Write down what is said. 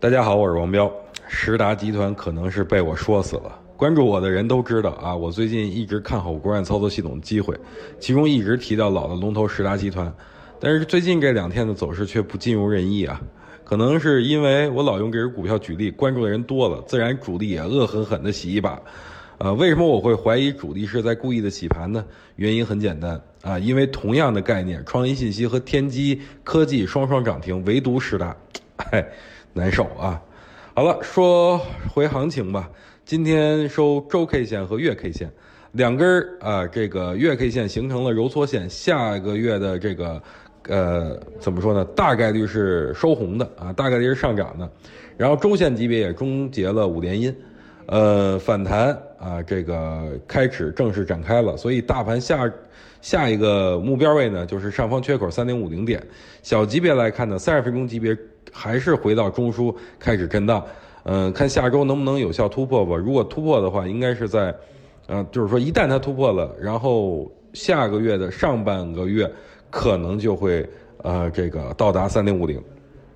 大家好，我是王彪。实达集团可能是被我说死了。关注我的人都知道啊，我最近一直看好国外操作系统的机会，其中一直提到老的龙头实达集团。但是最近这两天的走势却不尽如人意啊。可能是因为我老用这只股票举例，关注的人多了，自然主力也恶狠狠地洗一把。呃，为什么我会怀疑主力是在故意的洗盘呢？原因很简单啊，因为同样的概念，创意信息和天基科技双双涨停，唯独实达，哎。难受啊！好了，说回行情吧。今天收周 K 线和月 K 线两根儿啊，这个月 K 线形成了揉搓线，下个月的这个呃怎么说呢？大概率是收红的啊，大概率是上涨的。然后周线级别也终结了五连阴，呃，反弹啊，这个开始正式展开了。所以大盘下下一个目标位呢，就是上方缺口三零五零点。小级别来看呢，三十分钟级别。还是回到中枢开始震荡，嗯，看下周能不能有效突破吧。如果突破的话，应该是在，嗯，就是说一旦它突破了，然后下个月的上半个月可能就会，呃，这个到达三零五零。